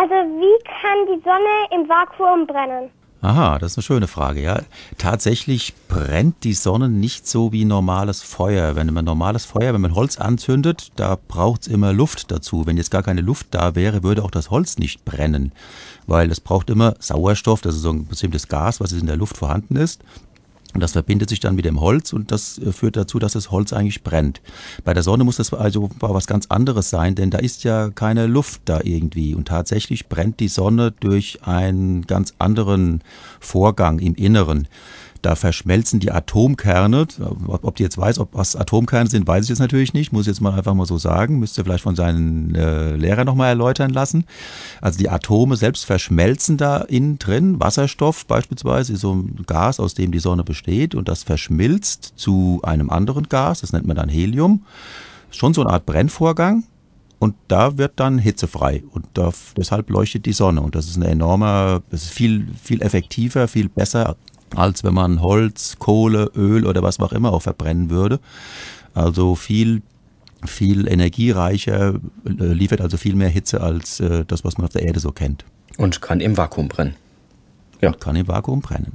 Also wie kann die Sonne im Vakuum brennen? Aha, das ist eine schöne Frage. Ja, tatsächlich brennt die Sonne nicht so wie normales Feuer. Wenn man normales Feuer, wenn man Holz anzündet, da braucht es immer Luft dazu. Wenn jetzt gar keine Luft da wäre, würde auch das Holz nicht brennen, weil es braucht immer Sauerstoff. Das ist so ein bestimmtes Gas, was in der Luft vorhanden ist. Und das verbindet sich dann mit dem Holz und das äh, führt dazu, dass das Holz eigentlich brennt. Bei der Sonne muss das also was ganz anderes sein, denn da ist ja keine Luft da irgendwie. Und tatsächlich brennt die Sonne durch einen ganz anderen Vorgang im Inneren. Da verschmelzen die Atomkerne. Ob die jetzt weiß, ob was Atomkerne sind, weiß ich jetzt natürlich nicht. Muss ich jetzt mal einfach mal so sagen. Müsste vielleicht von seinen äh, Lehrern nochmal erläutern lassen. Also die Atome selbst verschmelzen da innen drin. Wasserstoff beispielsweise ist so ein Gas, aus dem die Sonne besteht. Und das verschmilzt zu einem anderen Gas. Das nennt man dann Helium. Schon so eine Art Brennvorgang. Und da wird dann Hitze frei. Und deshalb leuchtet die Sonne. Und das ist eine enorme, das ist viel, viel effektiver, viel besser als wenn man Holz, Kohle, Öl oder was auch immer auch verbrennen würde. Also viel viel energiereicher, äh, liefert also viel mehr Hitze als äh, das, was man auf der Erde so kennt. Und kann im Vakuum brennen. Ja. Und kann im Vakuum brennen.